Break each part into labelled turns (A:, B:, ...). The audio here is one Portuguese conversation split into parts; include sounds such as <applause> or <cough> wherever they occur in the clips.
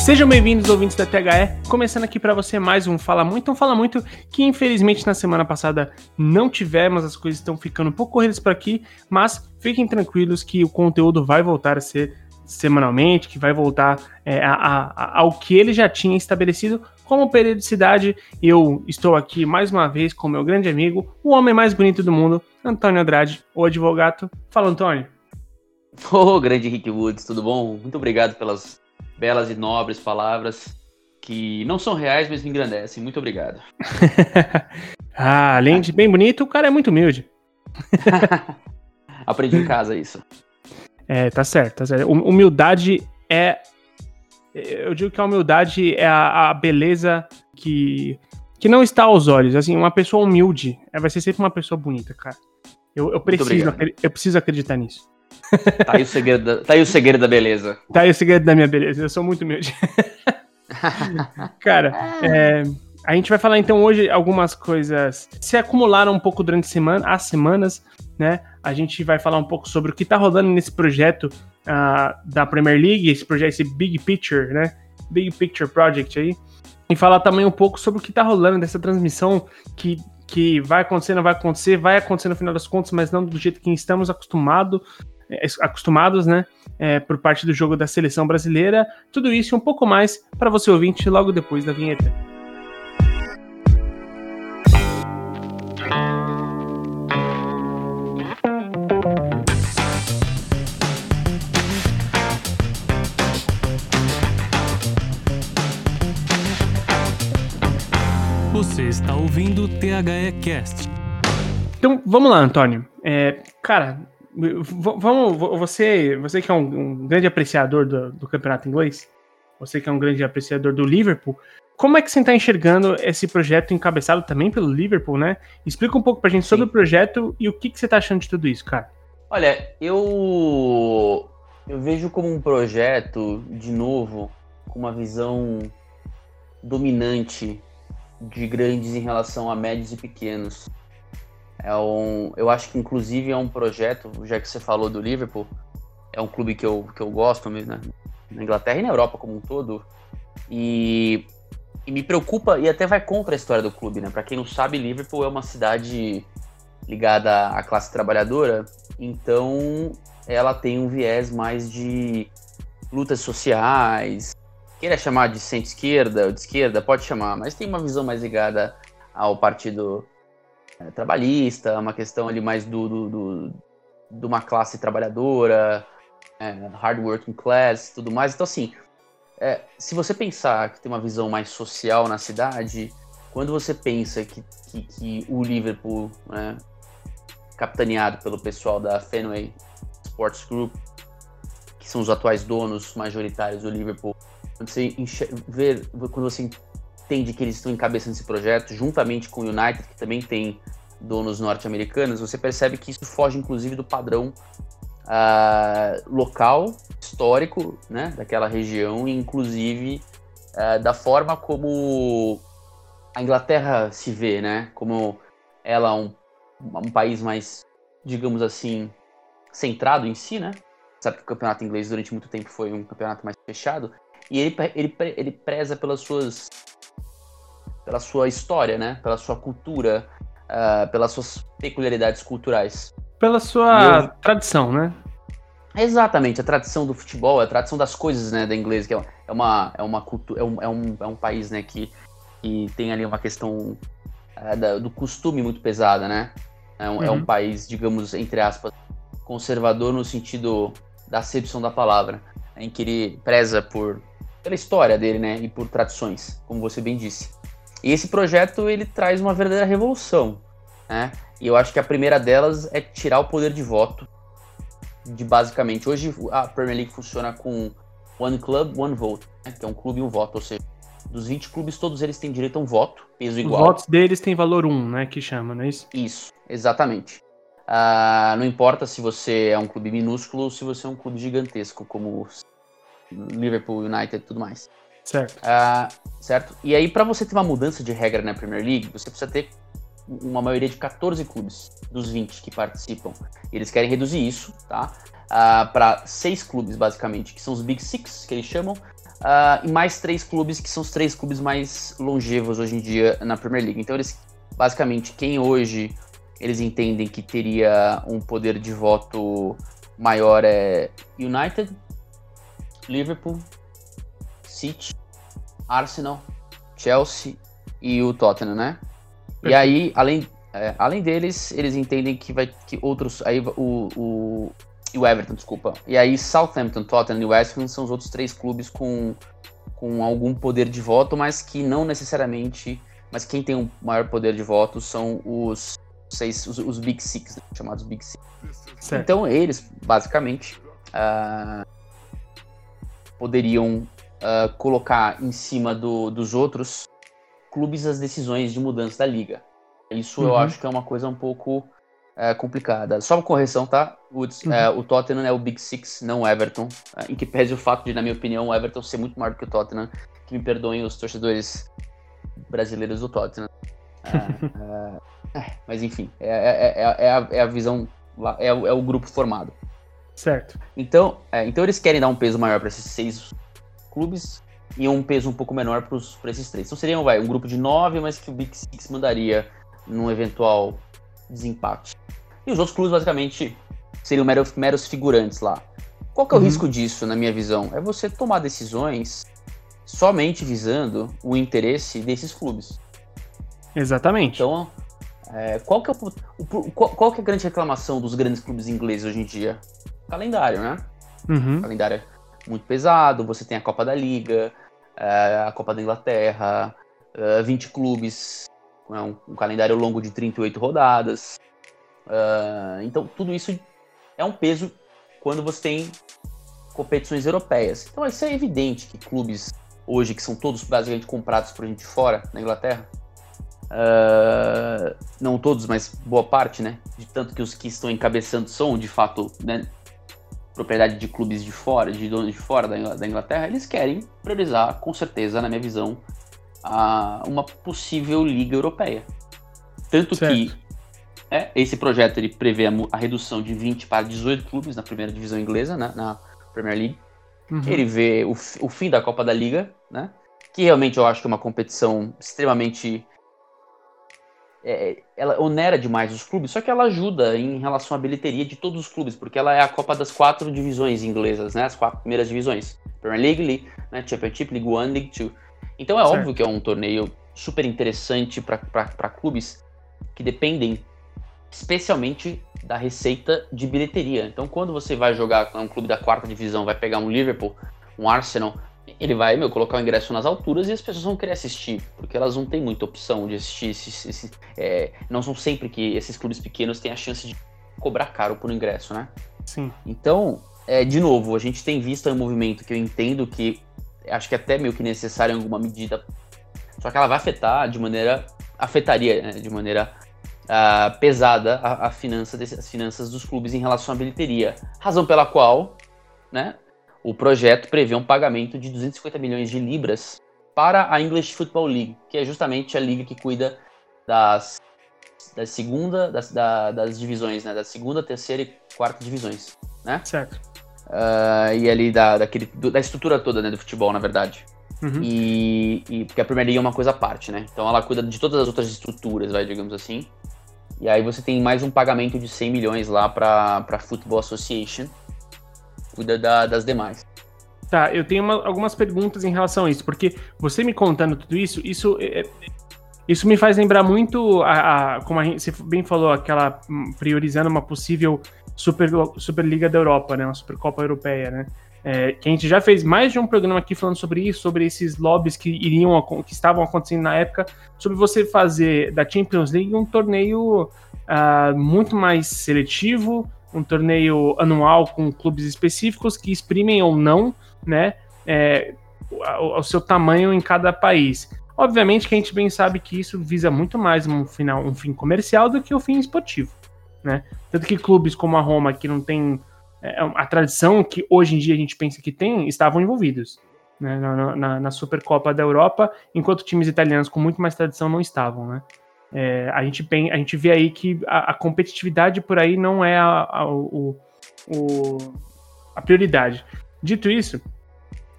A: Sejam bem-vindos, ouvintes da THE. Começando aqui para você mais um Fala Muito. Um Fala Muito que, infelizmente, na semana passada não tivemos, as coisas estão ficando um pouco corridas por aqui, mas fiquem tranquilos que o conteúdo vai voltar a ser semanalmente, que vai voltar é, a, a, ao que ele já tinha estabelecido como periodicidade. Eu estou aqui mais uma vez com meu grande amigo, o homem mais bonito do mundo, Antônio Andrade, o advogado. Fala, Antônio.
B: Ô, oh, grande Rick Woods, tudo bom? Muito obrigado pelas belas e nobres palavras que não são reais, mas me engrandecem. Muito obrigado. <laughs>
A: ah, além de bem bonito, o cara é muito humilde. <laughs>
B: Aprendi em casa isso.
A: É, tá certo, tá certo. Humildade é. Eu digo que a humildade é a, a beleza que, que não está aos olhos. Assim, uma pessoa humilde é, vai ser sempre uma pessoa bonita, cara. Eu, eu, preciso, eu preciso acreditar nisso.
B: Tá aí, o segredo da, tá aí o segredo da beleza.
A: Tá aí o segredo da minha beleza. Eu sou muito humilde. <laughs> cara, é, a gente vai falar então hoje algumas coisas se acumularam um pouco durante semana, as semanas, né? A gente vai falar um pouco sobre o que tá rolando nesse projeto uh, da Premier League, esse projeto, esse Big Picture, né? Big Picture Project aí. E falar também um pouco sobre o que tá rolando dessa transmissão que, que vai acontecer, não vai acontecer, vai acontecer no final das contas, mas não do jeito que estamos acostumados, acostumados, né? É, por parte do jogo da seleção brasileira. Tudo isso e um pouco mais para você ouvinte logo depois da vinheta.
C: Você está ouvindo o THE Cast.
A: Então, vamos lá, Antônio. É, cara, vamos. Você, você que é um, um grande apreciador do, do, campeonato inglês, você que é um grande apreciador do Liverpool, como é que você está enxergando esse projeto encabeçado também pelo Liverpool, né? Explica um pouco pra gente Sim. sobre o projeto e o que, que você está achando de tudo isso, cara.
B: Olha, eu eu vejo como um projeto, de novo, com uma visão dominante de grandes em relação a médios e pequenos. É um, eu acho que inclusive é um projeto, já que você falou do Liverpool, é um clube que eu, que eu gosto mesmo, né? na Inglaterra e na Europa como um todo. E, e me preocupa e até vai contra a história do clube, né? Para quem não sabe, Liverpool é uma cidade ligada à classe trabalhadora, então ela tem um viés mais de lutas sociais, queira chamar de centro-esquerda ou de esquerda, pode chamar, mas tem uma visão mais ligada ao partido é, trabalhista, uma questão ali mais do, do, do de uma classe trabalhadora, é, hard working class, tudo mais. Então, assim, é, se você pensar que tem uma visão mais social na cidade, quando você pensa que, que, que o Liverpool, né, capitaneado pelo pessoal da Fenway Sports Group, que são os atuais donos majoritários do Liverpool, quando você ver, quando você entende que eles estão encabeçando esse projeto, juntamente com o United, que também tem donos norte-americanos, você percebe que isso foge inclusive do padrão uh, local, histórico, né, daquela região, e inclusive uh, da forma como a Inglaterra se vê, né, como ela é um, um país mais, digamos assim, centrado em si, né, sabe que o campeonato inglês durante muito tempo foi um campeonato mais fechado, e ele, ele, ele preza pelas suas pela sua história, né? Pela sua cultura, uh, pelas suas peculiaridades culturais.
A: Pela sua eu... tradição, né?
B: Exatamente, a tradição do futebol, a tradição das coisas, né, da inglês, que é uma é uma cultura, é um, é um, é um país, né, que, que tem ali uma questão uh, da, do costume muito pesada, né? É um, uhum. é um uhum. país, digamos, entre aspas, conservador no sentido da acepção da palavra, em que ele preza por pela história dele, né, e por tradições, como você bem disse. E esse projeto ele traz uma verdadeira revolução, né? E eu acho que a primeira delas é tirar o poder de voto de basicamente hoje a Premier League funciona com one club, one vote, né? que é um clube e um voto, ou seja, dos 20 clubes todos eles têm direito a um voto, peso igual.
A: Os votos deles têm valor 1, né, que chama, não é isso?
B: Isso, exatamente. Uh, não importa se você é um clube minúsculo ou se você é um clube gigantesco, como Liverpool, United e tudo mais.
A: Certo.
B: Uh, certo? E aí, para você ter uma mudança de regra na Premier League, você precisa ter uma maioria de 14 clubes dos 20 que participam. E eles querem reduzir isso, tá? Uh, para seis clubes, basicamente, que são os Big Six, que eles chamam, uh, e mais três clubes que são os três clubes mais longevos hoje em dia na Premier League. Então eles, basicamente, quem hoje eles entendem que teria um poder de voto maior é United, Liverpool, City, Arsenal, Chelsea e o Tottenham, né? E aí, além, é, além deles, eles entendem que vai que outros aí o, o e o Everton, desculpa. E aí Southampton, Tottenham e West Ham são os outros três clubes com, com algum poder de voto, mas que não necessariamente, mas quem tem o um maior poder de voto são os seis, os, os Big Six, né, chamados Big Six. Certo. Então eles, basicamente, uh, poderiam uh, colocar em cima do, dos outros clubes as decisões de mudança da liga. Isso uhum. eu acho que é uma coisa um pouco é, complicada. Só uma correção, tá? O, uhum. é, o Tottenham é o Big Six, não o Everton. É, em que pese o fato de, na minha opinião, o Everton ser muito maior do que o Tottenham. Que me perdoem os torcedores brasileiros do Tottenham. <laughs> É, é, é, mas enfim, é, a, é, a, visão, é, o, é o grupo formado.
A: Certo.
B: Então, então eles querem dar um peso maior para esses seis clubes e um peso um pouco menor para esses três. Então seriam vai, um grupo de nove, mas que o Big Six mandaria num eventual desempate. E os outros clubes, basicamente, seriam meros, meros figurantes lá. Qual que é o uhum. risco disso, na minha visão? É você tomar decisões somente visando o interesse desses clubes.
A: Exatamente.
B: Então, é, qual, que é o, o, qual, qual, que é a grande reclamação dos grandes clubes ingleses hoje em dia? Calendário, né?
A: Uhum.
B: Calendário muito pesado, você tem a Copa da Liga, é, a Copa da Inglaterra, 20 é, clubes, um, um calendário longo de 38 rodadas. Uh, então, tudo isso é um peso quando você tem competições europeias. Então, isso é evidente que clubes hoje, que são todos basicamente comprados por gente de fora, na Inglaterra, uh, não todos, mas boa parte, né? De tanto que os que estão encabeçando são, de fato, né, propriedade de clubes de fora, de donos de fora da Inglaterra, eles querem priorizar, com certeza, na minha visão, a uma possível liga europeia. Tanto certo. que é, esse projeto ele prevê a, a, redução de 20 para 18 clubes na primeira divisão inglesa, né, na Premier League. Uhum. Ele vê o, o fim da Copa da Liga, né? Que realmente eu acho que é uma competição extremamente é, ela onera demais os clubes, só que ela ajuda em relação à bilheteria de todos os clubes, porque ela é a Copa das quatro divisões inglesas, né? As quatro primeiras divisões. Premier League, League né? Championship, League One, League Two. Então é certo. óbvio que é um torneio super interessante para clubes que dependem especialmente da receita de bilheteria. Então quando você vai jogar com um clube da quarta divisão, vai pegar um Liverpool, um Arsenal, ele vai, meu, colocar o ingresso nas alturas e as pessoas vão querer assistir, porque elas não têm muita opção de assistir. Esse, esse, é, não são sempre que esses clubes pequenos têm a chance de cobrar caro por ingresso, né?
A: Sim.
B: Então, é, de novo, a gente tem visto um movimento que eu entendo que acho que é até meio que necessário em alguma medida, só que ela vai afetar de maneira, afetaria né, de maneira uh, pesada a, a finança desse, as finanças dos clubes em relação à bilheteria, razão pela qual, né, o projeto prevê um pagamento de 250 milhões de libras para a English Football League, que é justamente a liga que cuida das, da segunda, das, da, das divisões, né? Da segunda, terceira e quarta divisões, né?
A: Certo.
B: Uh, e ali da, daquele, do, da estrutura toda, né, do futebol, na verdade. Uhum. E, e, porque a Premier League é uma coisa à parte, né? Então ela cuida de todas as outras estruturas, vai, digamos assim. E aí você tem mais um pagamento de 100 milhões lá para a Football Association, cuida da, das demais.
A: Tá, eu tenho uma, algumas perguntas em relação a isso, porque você me contando tudo isso, isso, é, é isso me faz lembrar muito, a, a, como a gente, você bem falou, aquela hum, priorizando uma possível Super, Superliga da Europa, né, uma Supercopa Europeia, né? É, que a gente já fez mais de um programa aqui falando sobre isso, sobre esses lobbies que iriam que estavam acontecendo na época, sobre você fazer da Champions League um torneio uh, muito mais seletivo, um torneio anual com clubes específicos que exprimem ou não, né, é, o, seu tamanho em cada país. Obviamente que a gente bem sabe que isso visa muito mais um final, um fim comercial do que o fim esportivo, né? Tanto que clubes como a Roma, que não tem é, a tradição que hoje em dia a gente pensa que tem, estavam envolvidos né, na, na, na Supercopa da Europa, enquanto times italianos com muito mais tradição não estavam, né? É, a, gente a gente vê aí que a, a competitividade por aí não é a, a, o, o, a prioridade. Dito isso,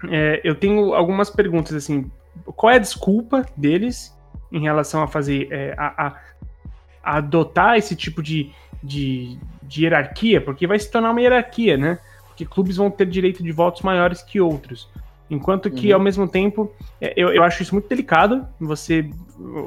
A: é, eu tenho algumas perguntas assim. Qual é a desculpa deles em relação a fazer é, a, a, adotar esse tipo de, de, de hierarquia? Porque vai se tornar uma hierarquia, né? Porque clubes vão ter direito de votos maiores que outros. Enquanto que, uhum. ao mesmo tempo, é, eu, eu acho isso muito delicado. Você,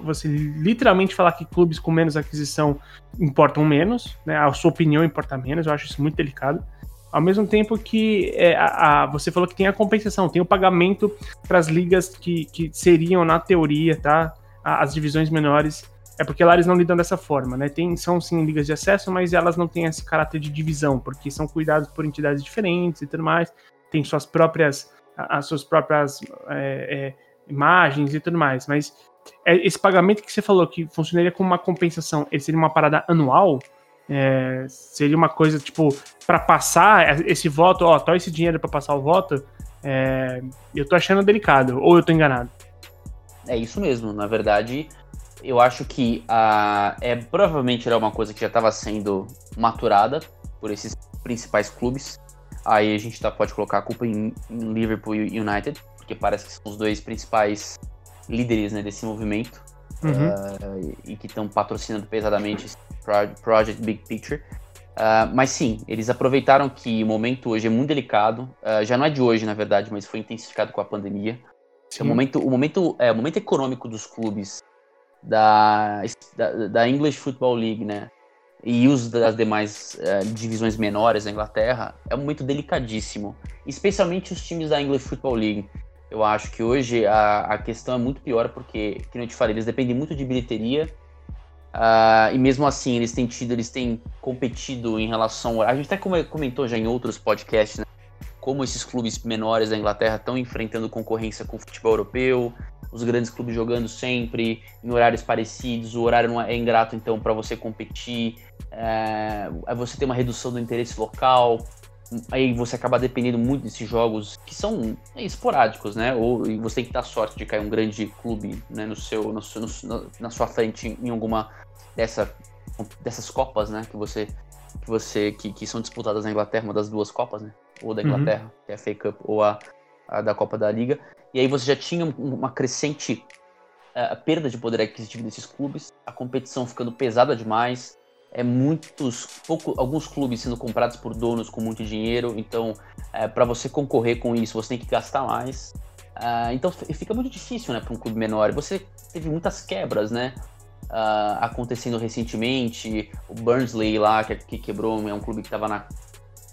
A: você literalmente falar que clubes com menos aquisição importam menos, né? A sua opinião importa menos. Eu acho isso muito delicado. Ao mesmo tempo que é, a, a, você falou que tem a compensação, tem o pagamento para as ligas que, que seriam, na teoria, tá? As divisões menores. É porque lá eles não lidam dessa forma, né? Tem, são sim ligas de acesso, mas elas não têm esse caráter de divisão, porque são cuidados por entidades diferentes e tudo mais. Tem suas próprias as suas próprias é, é, imagens e tudo mais. Mas é, esse pagamento que você falou que funcionaria como uma compensação, ele seria uma parada anual? É, seria uma coisa tipo para passar esse voto, ó, tô esse dinheiro para passar o voto. É, eu tô achando delicado, ou eu tô enganado.
B: É isso mesmo, na verdade, eu acho que a, é provavelmente era uma coisa que já estava sendo maturada por esses principais clubes. Aí a gente tá, pode colocar a culpa em, em Liverpool e United, porque parece que são os dois principais líderes né, desse movimento uhum. uh, e que estão patrocinando pesadamente esse Project Big Picture. Uh, mas sim, eles aproveitaram que o momento hoje é muito delicado. Uh, já não é de hoje, na verdade, mas foi intensificado com a pandemia. O momento, o momento, é, o momento econômico dos clubes da, da, da English Football League, né? E os das demais uh, divisões menores da Inglaterra é momento delicadíssimo, especialmente os times da English Football League. Eu acho que hoje a, a questão é muito pior porque, como eu te falei, eles dependem muito de bilheteria uh, e mesmo assim eles têm tido, eles têm competido em relação. A gente até comentou já em outros podcasts, né, como esses clubes menores da Inglaterra estão enfrentando concorrência com o futebol europeu, os grandes clubes jogando sempre em horários parecidos, o horário não é ingrato então para você competir, é, você tem uma redução do interesse local, aí você acaba dependendo muito desses jogos que são esporádicos, né? Ou você tem que dar sorte de cair um grande clube né, no seu, no, no, na sua frente em alguma dessa, dessas copas, né? Que você que você que, que são disputadas na Inglaterra, uma das duas copas, né? Ou da uhum. Inglaterra, uhum. que é a FA Cup, ou a, a da Copa da Liga. E aí você já tinha uma crescente uh, perda de poder aquisitivo desses clubes, a competição ficando pesada demais, é muitos, pouco, alguns clubes sendo comprados por donos com muito dinheiro, então é, para você concorrer com isso você tem que gastar mais. Uh, então fica muito difícil, né, para um clube menor. Você teve muitas quebras, né, uh, acontecendo recentemente. O Burnsley lá que, que quebrou, é um clube que estava na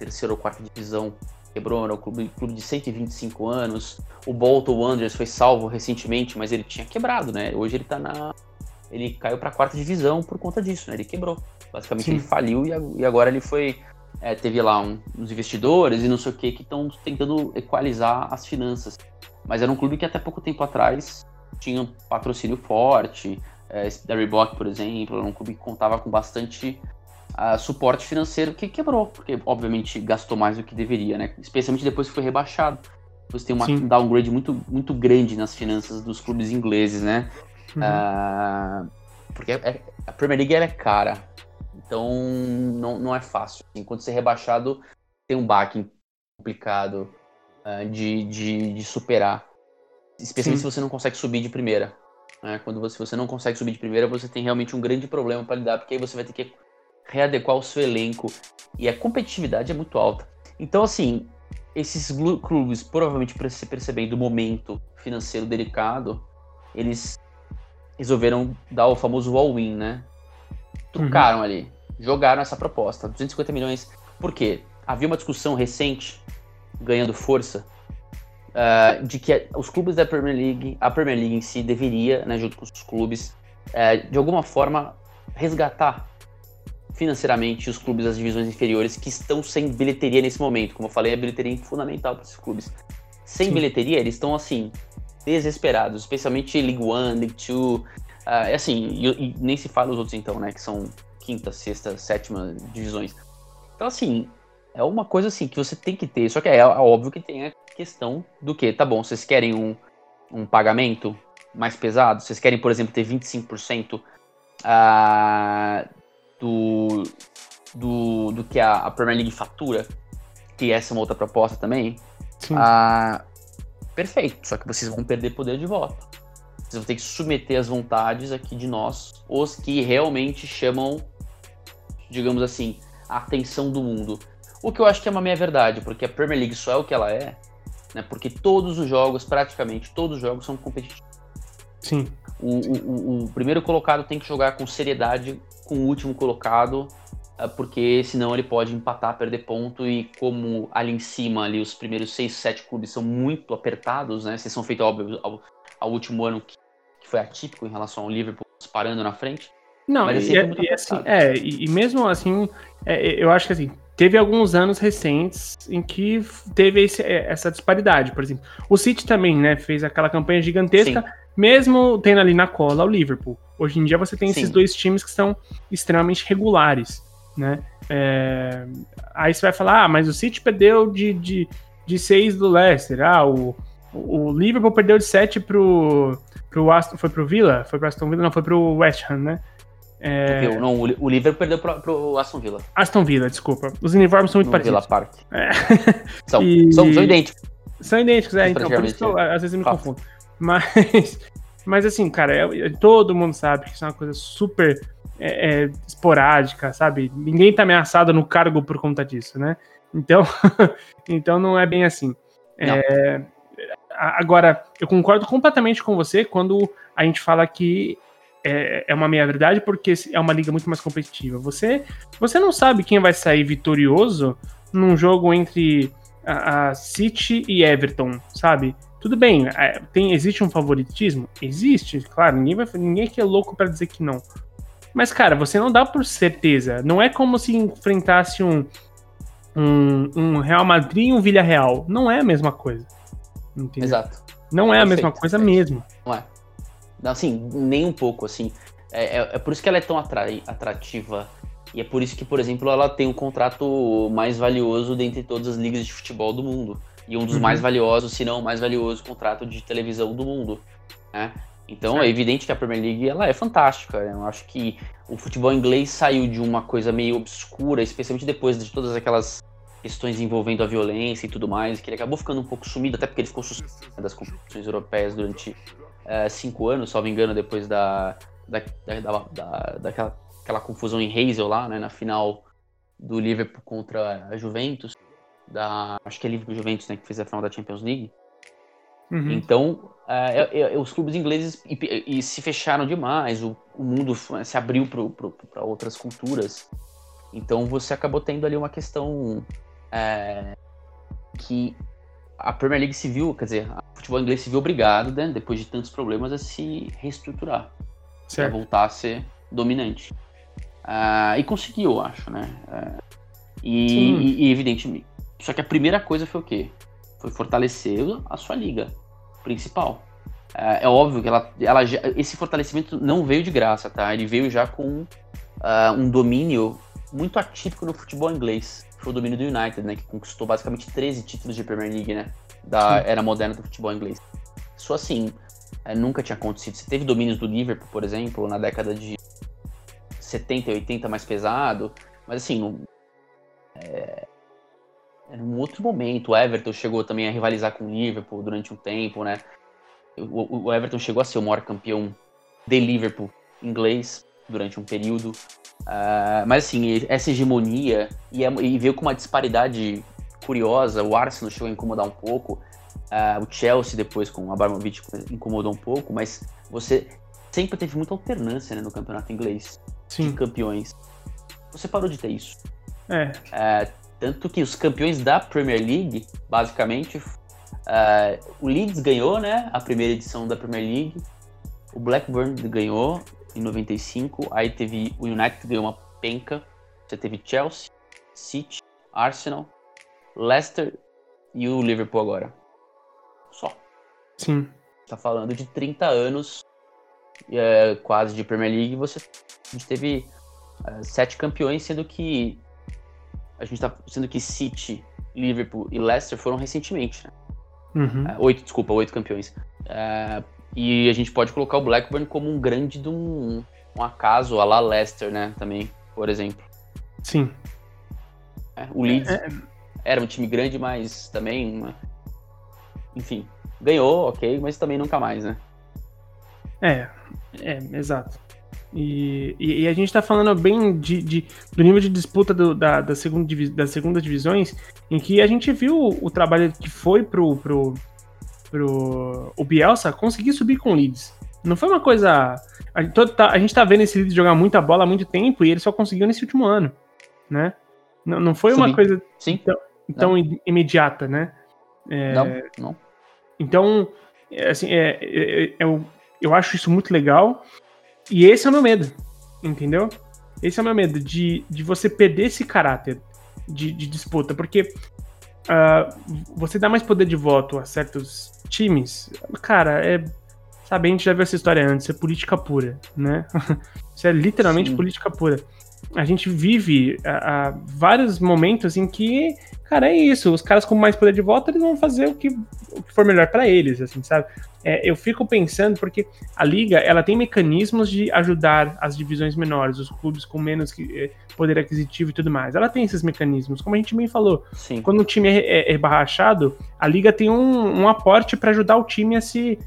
B: terceira ou quarta divisão quebrou, era um clube, clube de 125 anos. O Bolton Wanderers foi salvo recentemente, mas ele tinha quebrado, né? Hoje ele tá na. Ele caiu pra quarta divisão por conta disso, né? Ele quebrou. Basicamente Sim. ele faliu e agora ele foi. É, teve lá um, uns investidores e não sei o que que estão tentando equalizar as finanças. Mas era um clube que até pouco tempo atrás tinha um patrocínio forte. É, da Reebok, por exemplo, era um clube que contava com bastante uh, suporte financeiro que quebrou, porque obviamente gastou mais do que deveria, né? Especialmente depois que foi rebaixado. Você tem uma, um downgrade muito, muito grande nas finanças dos clubes ingleses, né? Uhum. Uh, porque é, a Premier League é cara, então não, não é fácil. Enquanto ser rebaixado, tem um baque complicado uh, de, de, de, superar. Especialmente Sim. se você não consegue subir de primeira. Né? Quando você, você não consegue subir de primeira, você tem realmente um grande problema para lidar, porque aí você vai ter que readequar o seu elenco e a competitividade é muito alta. Então, assim, esses clubes, provavelmente se percebendo o momento financeiro delicado, eles resolveram dar o famoso all-in, né? Trucaram uhum. ali, jogaram essa proposta, 250 milhões. Por quê? Havia uma discussão recente, ganhando força, uh, de que os clubes da Premier League, a Premier League em si, deveria, né, junto com os clubes, uh, de alguma forma resgatar financeiramente os clubes das divisões inferiores que estão sem bilheteria nesse momento. Como eu falei, a bilheteria é fundamental para esses clubes. Sem Sim. bilheteria, eles estão assim, desesperados, especialmente League One, League Two. Uh, é assim, e, e, nem se fala os outros então, né? Que são quinta, sexta, sétima divisões. Então, assim, é uma coisa assim que você tem que ter. Só que é, é óbvio que tem a questão do que, tá bom, vocês querem um, um pagamento mais pesado? Vocês querem, por exemplo, ter 25% uh, do, do, do que a, a, Premier League fatura, que essa é uma outra proposta também, ah, perfeito, só que vocês vão perder poder de voto. Vocês vão ter que submeter as vontades aqui de nós, os que realmente chamam, digamos assim, a atenção do mundo. O que eu acho que é uma meia verdade, porque a Premier League só é o que ela é, né? Porque todos os jogos, praticamente todos os jogos são competitivos.
A: Sim.
B: O, o, o, primeiro colocado tem que jogar com seriedade com o último colocado, eh, porque senão ele pode empatar, perder ponto, e como ali em cima, ali os primeiros seis, sete clubes são muito apertados, né? Vocês são feitos, óbvio, ao, ao último ano que, que, foi atípico em relação ao Liverpool parando na frente.
A: Não, mas e, é, e, assim, é, e, e mesmo assim, é, eu acho que assim, teve alguns anos recentes em que teve esse, é, essa disparidade, por exemplo. O City também, né, fez aquela campanha gigantesca, Sim. Mesmo tendo ali na cola o Liverpool. Hoje em dia você tem Sim. esses dois times que são extremamente regulares, né? É... Aí você vai falar, ah, mas o City perdeu de, de, de seis do Leicester. Ah, o, o Liverpool perdeu de sete pro, pro Aston, foi pro Villa? Foi pro Aston Villa? Não, foi pro West Ham, né?
B: É... Não, o Liverpool perdeu pro, pro Aston Villa.
A: Aston Villa, desculpa. Os uniformes são muito no parecidos.
B: Villa Park. É. São, <laughs> e... são, são, idênticos.
A: São idênticos, é, então, por isso que eu, às vezes eu me Fato. confundo. Mas, <laughs> mas assim, cara, é, todo mundo sabe que isso é uma coisa super é, é, esporádica, sabe? Ninguém tá ameaçado no cargo por conta disso, né? Então, <laughs> então não é bem assim. É, agora, eu concordo completamente com você quando a gente fala que é, é uma meia-verdade porque é uma liga muito mais competitiva. Você, você não sabe quem vai sair vitorioso num jogo entre a, a City e Everton, sabe? Tudo bem, é, tem, existe um favoritismo? Existe, claro, ninguém, vai, ninguém aqui é louco para dizer que não. Mas, cara, você não dá por certeza. Não é como se enfrentasse um, um, um Real Madrid e um Villarreal. Não é a mesma coisa. Entendeu?
B: Exato.
A: Não é a mesma coisa mesmo.
B: Não é. Assim, nem um pouco, assim. É, é, é, por isso que ela é tão atrativa. E é por isso que, por exemplo, ela tem o um contrato mais valioso dentre todas as ligas de futebol do mundo. E um dos uhum. mais valiosos, se não o mais valioso contrato de televisão do mundo. Né? Então certo. é evidente que a Premier League ela é fantástica. Eu acho que o futebol inglês saiu de uma coisa meio obscura, especialmente depois de todas aquelas questões envolvendo a violência e tudo mais, que ele acabou ficando um pouco sumido, até porque ele ficou suspenso das competições europeias durante é, cinco anos, salvo engano, depois da, da, da, da, daquela aquela confusão em Hazel lá, né, na final do Liverpool contra a Juventus, da, acho que é Liverpool Juventus, né, que fez a final da Champions League. Uhum. Então, é, é os clubes ingleses e, e se fecharam demais, o, o mundo se abriu para outras culturas. Então, você acabou tendo ali uma questão é, que a Premier League se viu, quer dizer, o futebol inglês se viu obrigado, né, depois de tantos problemas, a se reestruturar. Para voltar a ser dominante. Uh, e conseguiu, eu acho, né? Uh, e, e, e, evidentemente. Só que a primeira coisa foi o quê? Foi fortalecer a sua liga principal. Uh, é óbvio que ela, ela já, esse fortalecimento não veio de graça, tá? Ele veio já com um domínio muito atípico no futebol inglês foi o domínio do United, né? Que conquistou basicamente 13 títulos de Premier League, né? Da era moderna do futebol inglês. Isso assim, é, nunca tinha acontecido. Você teve domínios do Liverpool, por exemplo, na década de 70 e 80 mais pesado, mas assim, no, é, era um outro momento. O Everton chegou também a rivalizar com o Liverpool durante um tempo, né? O, o Everton chegou a ser o maior campeão de Liverpool inglês durante um período. Uh, mas assim, essa hegemonia e, e, veio com uma disparidade curiosa. O Arsenal chegou a incomodar um pouco. Uh, o Chelsea depois com o Abramovich incomodou um pouco, mas você sempre teve muita alternância né, no campeonato inglês Sim. de campeões. Você parou de ter isso.
A: É.
B: Uh, tanto que os campeões da Premier League, basicamente, o Leeds ganhou, né, a primeira edição da Premier League. O Blackburn ganhou em 95. Aí teve o United ganhou uma penca. Você teve Chelsea, City, Arsenal, Leicester e o Liverpool agora. Só.
A: Sim.
B: Tá falando de 30 anos é, quase de Premier League. Você a gente teve é, sete campeões, sendo que a gente tá sendo que City, Liverpool e Leicester foram recentemente. Né?
A: Uhum.
B: É, oito, desculpa, oito campeões. É, e a gente pode colocar o Blackburn como um grande de um, um acaso a la Leicester, né? Também, por exemplo.
A: Sim.
B: É, o Leeds é, é... era um time grande, mas também. Enfim. ganhou, ok, mas também nunca mais, né?
A: É, é, exato. E, e, e, a gente tá falando bem de, de do nível de disputa do, da, da, segunda, das segundas divisões, em que a gente viu o, o trabalho que foi pro, pro, pro o Bielsa conseguir subir com o Leeds. Não foi uma coisa. A gente, tá, a gente tá vendo esse Leeds jogar muita bola há muito tempo e ele só conseguiu nesse último ano, né? Não, não foi Subir. uma coisa
B: Sim.
A: tão, tão imediata, né?
B: É, não, não.
A: Então, assim, é, é, é, eu, eu acho isso muito legal. E esse é o meu medo, entendeu? Esse é o meu medo, de, de você perder esse caráter de, de disputa, porque uh, você dá mais poder de voto a certos times, cara, é. Sabe, a gente já viu essa história antes, é política pura, né? <laughs> Isso é literalmente Sim. política pura a gente vive a, a, vários momentos em que, cara, é isso. Os caras com mais poder de voto, eles vão fazer o que, o que for melhor para eles, assim, sabe? É, eu fico pensando porque a liga, ela tem mecanismos de ajudar as divisões menores, os clubes com menos é, poder aquisitivo e tudo mais. Ela tem esses mecanismos, como a gente bem falou.
B: Sim.
A: Quando o time é, é, é a liga tem um, um aporte para ajudar o time a se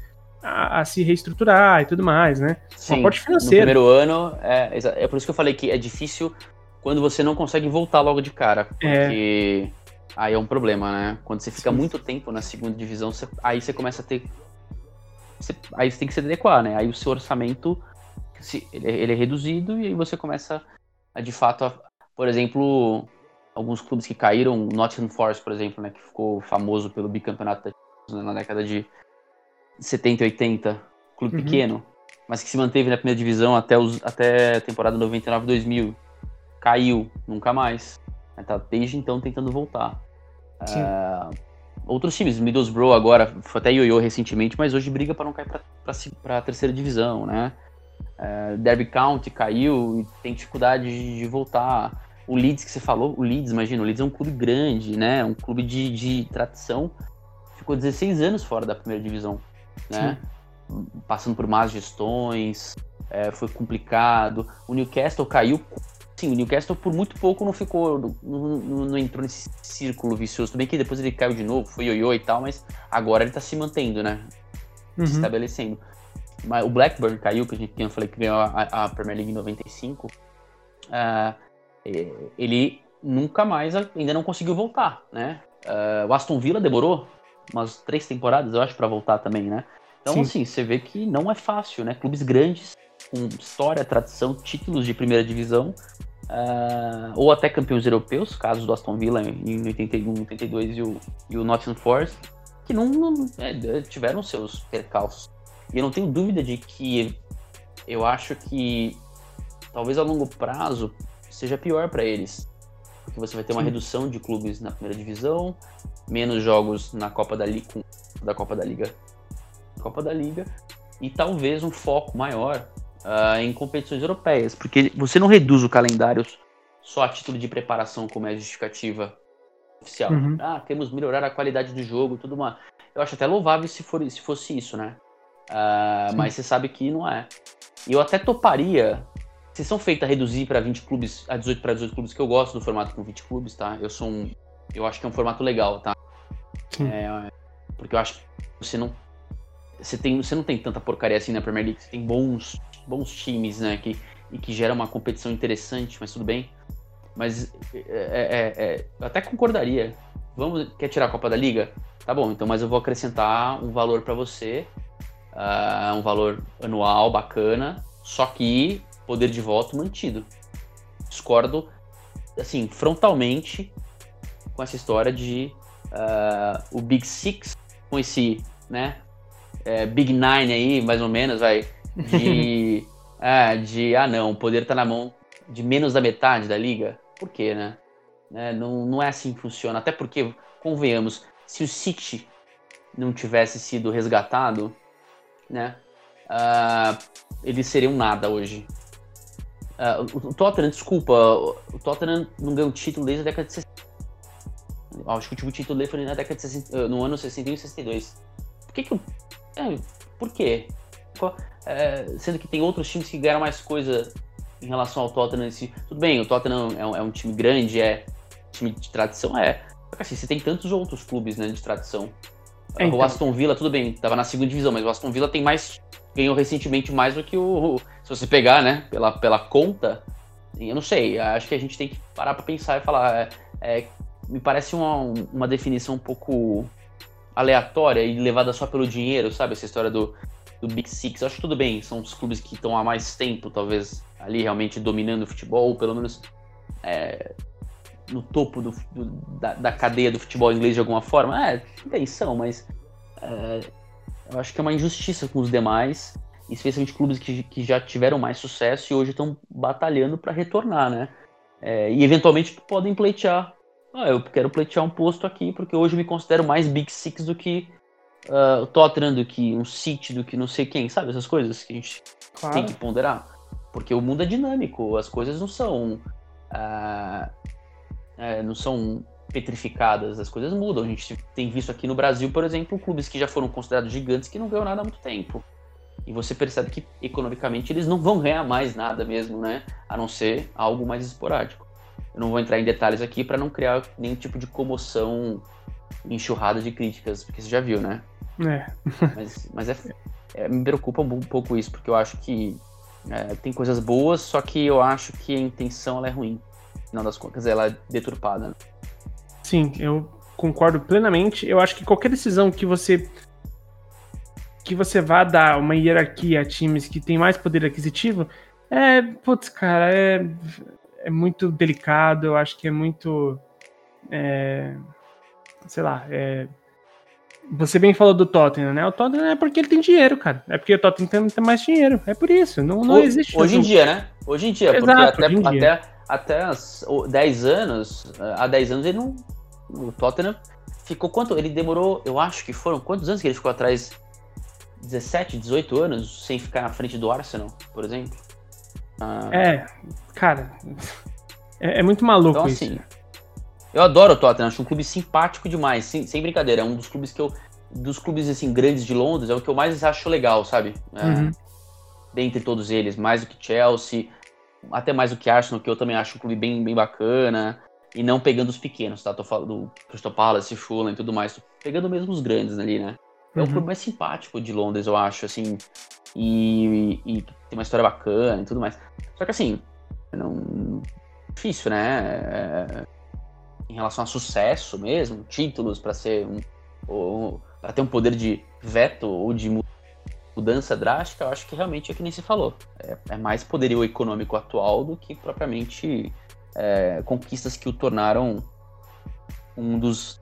A: a, a, se reestruturar e tudo mais, né?
B: Sim, um aporte financeiro. No primeiro ano, é, é por isso que eu falei que é difícil quando você não consegue voltar logo de cara, é. porque é. aí é um problema, né? Quando você fica Sim. muito tempo na segunda divisão, você, aí você começa a ter. Você, aí você tem que se adequar, né? Aí o seu orçamento se, ele, ele, é reduzido e aí você começa a, de fato, a, por exemplo, alguns clubes que caíram, Nottingham Forest, por exemplo, né? Que ficou famoso pelo bicampeonato na década de 70 e 80, clube uhum. pequeno, mas que se manteve na primeira divisão até, os, até a temporada 99-2000. Caiu, nunca mais. Tá desde então tentando voltar. Uh, outros times, Middlesbrough agora, foi até ioiô recentemente, mas hoje briga para não cair para a terceira divisão, né? Uh, Derby County caiu e tem dificuldade de, de, voltar. O Leeds que você falou, o Leeds, imagina, o Leeds é um clube grande, né? Um clube de, de tradição. Ficou 16 anos fora da primeira divisão né? Sim. Passando por más gestões, é, foi complicado. O Newcastle caiu. Sim, o Newcastle por muito pouco não ficou, não, não, não entrou nesse círculo vicioso. Tudo bem que depois ele caiu de novo, foi ioiô e tal, mas agora ele tá se mantendo, né? Uhum. Se estabelecendo. Mas o Blackburn caiu, que a gente eu falei que ganhou a, a Premier League em 95. Uh, ele nunca mais ainda não conseguiu voltar, né? Uh, o Aston Villa demorou umas três temporadas, eu acho, para voltar também, né? Então, Sim. assim, você vê que não é fácil, né? Clubes grandes, com história, tradição, títulos de primeira divisão, uh, ou até campeões europeus, caso do Aston Villa em 81, 82 e o, e o Nottingham Forest, que não, não é, tiveram seus percalços. E eu não tenho dúvida de que eu acho que talvez a longo prazo seja pior para eles. Porque você vai ter uma Sim. redução de clubes na primeira divisão, menos jogos na Copa da Liga, da Copa da Liga, Copa da Liga e talvez um foco maior uh, em competições europeias, porque você não reduz o calendário só a título de preparação como é a justificativa oficial. Uhum. Ah, queremos melhorar a qualidade do jogo, tudo uma. Eu acho até louvável se, for, se fosse isso, né? Uh, mas você sabe que não é. E eu até toparia. Vocês são feitos a reduzir para 20 clubes, a 18 para 18 clubes, que eu gosto do formato com 20 clubes, tá? Eu sou um. Eu acho que é um formato legal, tá? É, porque eu acho que você não. Você, tem, você não tem tanta porcaria assim na Premier League. Você tem bons, bons times, né? Que, e que gera uma competição interessante, mas tudo bem. Mas é, é, é, eu até concordaria. Vamos, quer tirar a Copa da Liga? Tá bom, então, mas eu vou acrescentar um valor para você, uh, um valor anual bacana, só que poder de voto mantido. Discordo, assim, frontalmente com essa história de uh, o Big Six, com esse, né, é, Big Nine aí, mais ou menos, vai, de, ah, <laughs> de, ah não, o poder tá na mão de menos da metade da liga. Por quê, né? É, não, não é assim que funciona. Até porque, convenhamos, se o City não tivesse sido resgatado, né, uh, eles seriam nada hoje. Uh, o Tottenham, desculpa, o Tottenham não ganhou título desde a década de 60. Acho que o último título dele foi na década de 60, eh, no ano 61 e 62. Por que que eu... É, por quê? É, sendo que tem outros times que ganharam mais coisa em relação ao Tottenham. Esse, tudo bem, o Tottenham é um, é um time grande, é time de tradição, é. Assim, você tem tantos outros clubes né, de tradição. É, então. O Aston Villa, tudo bem, tava na segunda divisão, mas o Aston Villa tem mais. Ganhou recentemente mais do que o. Se você pegar, né, pela, pela conta, eu não sei, acho que a gente tem que parar para pensar e falar. É, é, me parece uma, uma definição um pouco aleatória e levada só pelo dinheiro, sabe? Essa história do, do Big Six. Eu acho que tudo bem, são os clubes que estão há mais tempo, talvez, ali realmente dominando o futebol, ou pelo menos é, no topo do, do, da, da, cadeia do futebol inglês de alguma forma. É, tem são, mas é, eu acho que é uma injustiça com os demais, especialmente clubes que, que já tiveram mais sucesso e hoje estão batalhando para retornar, né? É, e eventualmente podem pleitear. Ah, eu quero pleitear um posto aqui porque hoje eu me considero mais Big Six do que uh, o Tottenham, do que um City, do que não sei quem, sabe? Essas coisas que a gente claro. tem que ponderar. Porque o mundo é dinâmico, as coisas não são. Uh, é, não são petrificadas, as coisas mudam. A gente tem visto aqui no Brasil, por exemplo, clubes que já foram considerados gigantes que não ganham nada há muito tempo. E você percebe que economicamente eles não vão ganhar mais nada mesmo, né? A não ser algo mais esporádico. Eu não vou entrar em detalhes aqui para não criar nenhum tipo de comoção, enxurrada de críticas, porque você já viu, né?
A: É. <laughs>
B: mas mas é, é, me preocupa um pouco isso, porque eu acho que é, tem coisas boas, só que eu acho que a intenção ela é ruim. No final das contas, ela é deturpada. Né?
A: Sim, eu concordo plenamente. Eu acho que qualquer decisão que você que você vá dar uma hierarquia a times que tem mais poder aquisitivo, é, putz, cara, é, é muito delicado, eu acho que é muito, é, sei lá, é, você bem falou do Tottenham, né? O Tottenham é porque ele tem dinheiro, cara. É porque o Tottenham tem, tem mais dinheiro. É por isso. Não, não existe.
B: Hoje em dia, né? Hoje em dia. Exato, porque até, dia. até, até 10 anos, há 10 anos ele não. O Tottenham ficou quanto? Ele demorou, eu acho que foram quantos anos que ele ficou atrás 17, 18 anos sem ficar na frente do Arsenal, por exemplo.
A: Ah, é, cara, é, é, muito maluco então, isso. Assim,
B: eu adoro o Tottenham, acho um clube simpático demais, sem, sem, brincadeira. É um dos clubes que eu. Dos clubes assim, grandes de Londres, é o que eu mais acho legal, sabe? É, uhum. Dentre todos eles, mais do que Chelsea, até mais do que Arsenal, que eu também acho um clube bem, bem bacana. E não pegando os pequenos, tá? Tô falando do Crystal Palace, Fulham e tudo mais. Tô pegando mesmo os grandes ali, né? É o clube uhum. mais simpático de Londres, eu acho, assim. E, e, tem uma história bacana e tudo mais. Só que assim, não. Difícil, né? É, em relação a sucesso mesmo, títulos para ser um. Para ter um poder de veto ou de mudança drástica, eu acho que realmente é que nem se falou. É, é mais poderio econômico atual do que propriamente é, conquistas que o tornaram um dos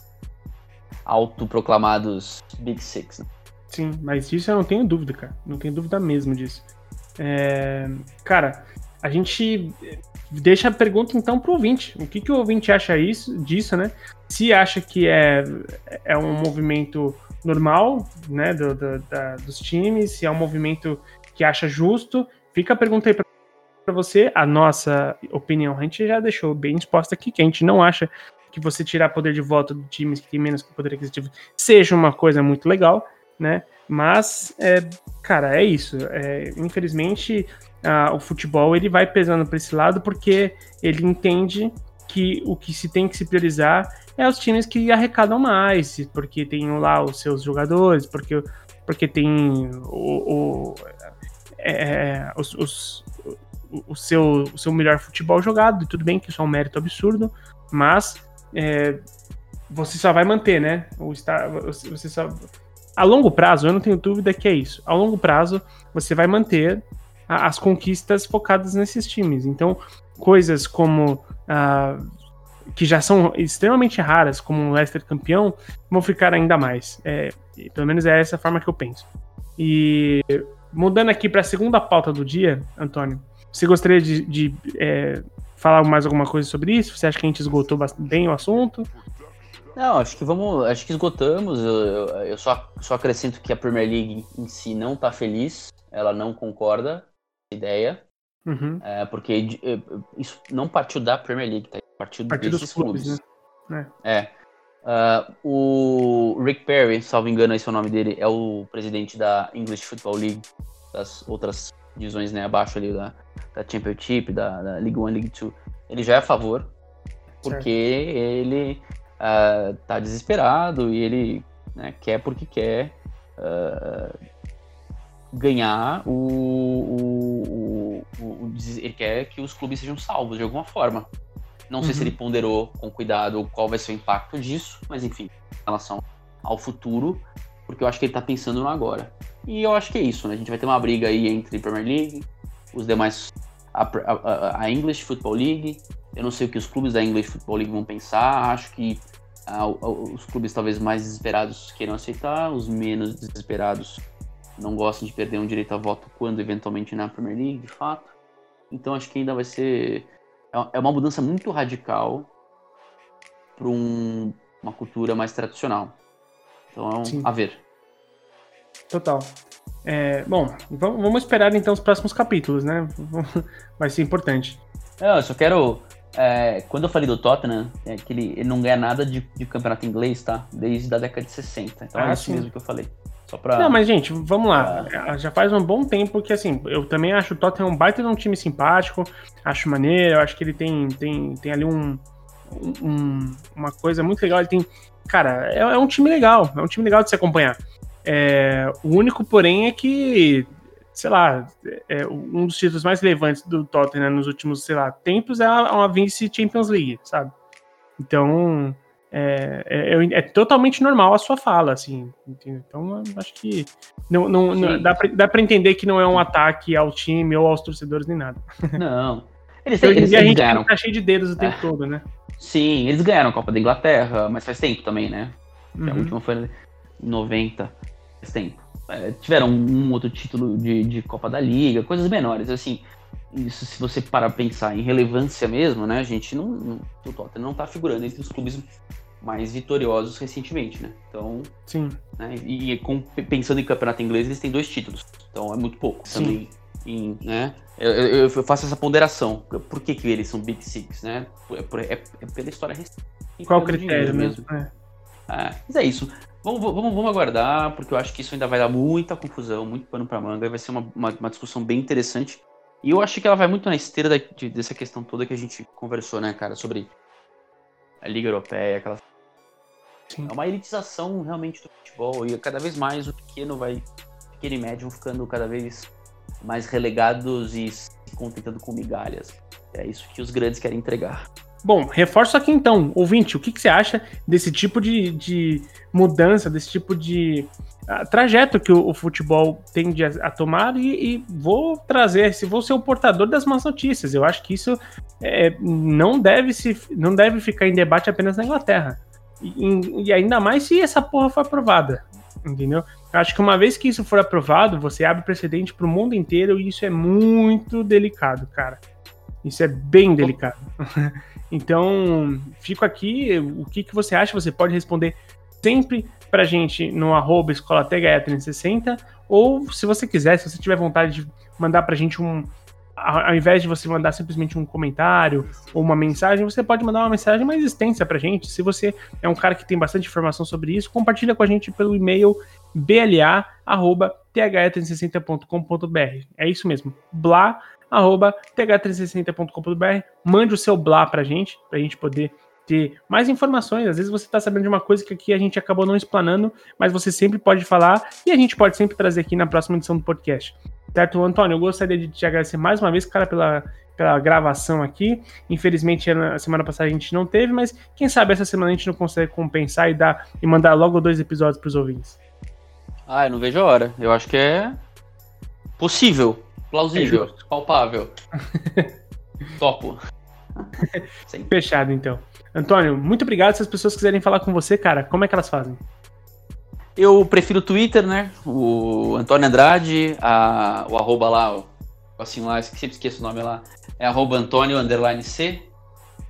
B: autoproclamados Big Six. Né?
A: Sim, mas isso eu não tenho dúvida, cara. Não tenho dúvida mesmo disso. É... Cara, a gente deixa a pergunta então pro ouvinte. O que, que o ouvinte acha isso, disso, né? Se acha que é, é um movimento normal, né, do, do da, dos times, se é um movimento que acha justo, fica a pergunta aí para você. A nossa opinião a gente já deixou bem exposta aqui, que a gente não acha que você tirar poder de voto de times que têm menos poder aquisitivo seja uma coisa muito legal, né? Mas, é, cara, é isso. É, infelizmente, a, o futebol ele vai pesando para esse lado porque ele entende que o que se tem que se priorizar é os times que arrecadam mais, porque tem lá os seus jogadores, porque, porque tem o, o é, é os, os, o, seu, o seu melhor futebol jogado, e tudo bem que isso é um mérito absurdo, mas é, você só vai manter, né? O estar, você só, a longo prazo, eu não tenho dúvida que é isso. A longo prazo, você vai manter a, as conquistas focadas nesses times. Então, coisas como uh, que já são extremamente raras, como o Leicester campeão, vão ficar ainda mais. É, pelo menos é essa a forma que eu penso. E mudando aqui para a segunda pauta do dia, Antônio, você gostaria de, de é, falar mais alguma coisa sobre isso? Você acha que a gente esgotou bem o assunto?
B: Não, acho que vamos. Acho que esgotamos. Eu, eu, eu só, só acrescento que a Premier League em si não está feliz, ela não concorda com a ideia. Uhum. É, porque é, isso não partiu da Premier League, tá? Partiu, partiu desses clubes. clubes. Né? É. Uh, o Rick Perry, salvo engano, esse é o nome dele, é o presidente da English Football League, das outras divisões né, abaixo ali da, da Championship, da, da League One, League Two, ele já é a favor, porque certo. ele uh, tá desesperado e ele né? Quer porque quer uh, ganhar o, o, o, o, Ele quer que os clubes sejam salvos de alguma forma. Não uhum. sei se uhum. ele ponderou com cuidado qual vai ser o impacto disso, mas enfim, em relação ao futuro, porque eu acho que ele tá pensando no agora. E eu acho que é isso, né? A gente vai ter uma briga aí entre Premier League, os demais. A, a, a English Football League. Eu não sei o que os clubes da English Football League vão pensar. Acho que ah, os clubes talvez mais desesperados queiram aceitar, os menos desesperados não gostam de perder um direito a voto quando eventualmente na Premier League, de fato. Então acho que ainda vai ser. É, é uma mudança muito radical para um, uma cultura mais tradicional. Então, Sim. a ver.
A: Total. É, bom, vamos esperar então os próximos capítulos, né? <laughs> Vai ser importante.
B: eu só quero. É, quando eu falei do Tottenham, é que ele, ele não ganha nada de, de, campeonato inglês, tá? Desde a década de 60. Então ah, é isso sim. mesmo que eu falei. Só pra.
A: Não, mas, gente, vamos lá. Pra... Já faz um bom tempo que, assim, eu também acho o Tottenham um baita de um time simpático, acho maneiro, eu acho que ele tem, tem, tem ali um, um, uma coisa muito legal. Ele tem. Cara, é, é um time legal, é um time legal de se acompanhar. É, o único, porém, é que, sei lá, é, um dos títulos mais relevantes do Tottenham nos últimos, sei lá, tempos é uma Vince Champions League, sabe? Então, é, é, é, é, totalmente normal a sua fala, assim. Entendeu? Então, acho que não, não, não dá, pra, dá pra entender que não é um ataque ao time ou aos torcedores nem nada.
B: Não.
A: Eles, eles, eles, a gente ganharam. tá cheio de dedos o tempo é. todo, né?
B: Sim, eles ganharam a Copa da Inglaterra, mas faz tempo também, né? Uhum. A última foi em 90 tempo. É, tiveram um outro título de, de Copa da Liga, coisas menores, assim. Isso, se você parar pra pensar em relevância mesmo, né? A gente não. não o Tottenham não tá figurando entre os clubes mais vitoriosos recentemente, né? Então.
A: Sim.
B: Né, e, e com, pensando em campeonato inglês, eles têm dois títulos. Então é muito pouco. Sim. Também, em, né? Eu, eu, faço essa ponderação. Por que, que eles são Big Six, né? É, é, é pela história recente.
A: Qual o critério mesmo? mesmo? É.
B: É, mas é isso. Vamos, vamos, vamos aguardar, porque eu acho que isso ainda vai dar muita confusão, muito pano pra manga, vai ser uma, uma, uma discussão bem interessante. E eu acho que ela vai muito na esteira da, de, dessa questão toda que a gente conversou, né, cara, sobre a Liga Europeia, aquela. Sim. É uma elitização realmente do futebol, e cada vez mais o pequeno vai. pequeno e médio ficando cada vez mais relegados e se contentando com migalhas. É isso que os grandes querem entregar.
A: Bom, reforço aqui então, ouvinte, o que, que você acha desse tipo de, de mudança, desse tipo de uh, trajeto que o, o, futebol tende a, a tomar e, e, vou trazer, se vou ser o portador das más notícias. Eu acho que isso é, não, deve se, não deve ficar em debate apenas na Inglaterra. E, e ainda mais se essa porra for aprovada, entendeu? Eu acho que uma vez que isso for aprovado, você abre precedente para o mundo inteiro e isso é muito delicado, cara. Isso é bem delicado. <laughs> Então, fico aqui. O que, que você acha? Você pode responder sempre pra gente no arroba escolatega360 ou se você quiser, se você tiver vontade de mandar pra gente um. Ao invés de você mandar simplesmente um comentário ou uma mensagem, você pode mandar uma mensagem mais extensa pra gente. Se você é um cara que tem bastante informação sobre isso, compartilha com a gente pelo e-mail bla.th360.com.br. É isso mesmo, bla arroba th360.com.br. Mande o seu blá pra gente, pra gente poder ter mais informações. Às vezes você está sabendo de uma coisa que aqui a gente acabou não explanando, mas você sempre pode falar e a gente pode sempre trazer aqui na próxima edição do podcast. Certo, Antônio? Eu gostaria de te agradecer mais uma vez, cara, pela, pela gravação aqui. Infelizmente, na semana passada a gente não teve, mas quem sabe essa semana a gente não consegue compensar e dar e mandar logo dois episódios para os ouvintes.
B: Ah, eu não vejo a hora. Eu acho que é possível. Plausível, é palpável. <laughs> Topo. <laughs>
A: Fechado, então. Antônio, muito obrigado. Se as pessoas quiserem falar com você, cara, como é que elas fazem?
B: Eu prefiro o Twitter, né? O Antônio Andrade, a, o arroba lá, o, assim lá, sempre esqueço o nome lá, é arroba Antônio underline C.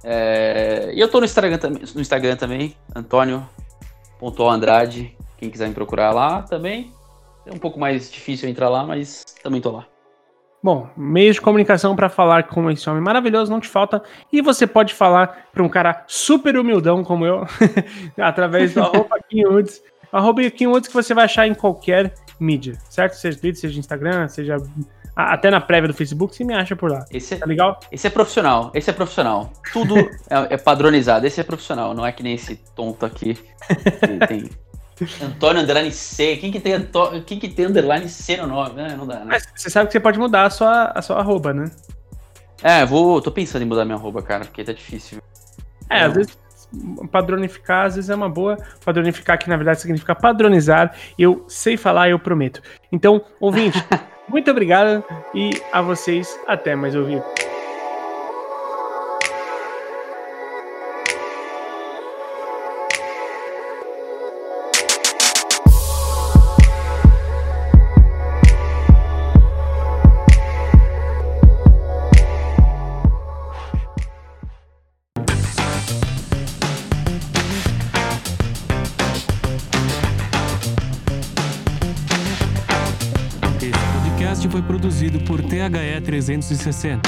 B: É, e eu tô no Instagram, no Instagram também, Antônio.andrade, quem quiser me procurar lá também. É um pouco mais difícil entrar lá, mas também tô lá.
A: Bom, meios de comunicação para falar com esse homem maravilhoso não te falta. E você pode falar para um cara super humildão como eu, <laughs> através do <laughs> arroba KingWoods. Arroba KingWoods que você vai achar em qualquer mídia, certo? Seja Twitter, seja Instagram, seja até na prévia do Facebook, você me acha por lá.
B: Esse é, tá legal? Esse é profissional, esse é profissional. Tudo <laughs> é, é, padronizado, esse é profissional, não é que nem esse tonto aqui que tem Antônio Underline C. Quem que tem, Antô... Quem que tem Underline C no nome? Né? Não dá, né?
A: Mas você sabe que você pode mudar a sua, a sua arroba, né?
B: É, vou. tô pensando em mudar minha arroba, cara, porque tá difícil.
A: É,
B: Não.
A: às vezes padronificar, às vezes é uma boa. Padronificar, que na verdade significa padronizar. Eu sei falar, eu prometo. Então, ouvinte, <laughs> muito obrigado e a vocês até mais ouvir.
C: 360.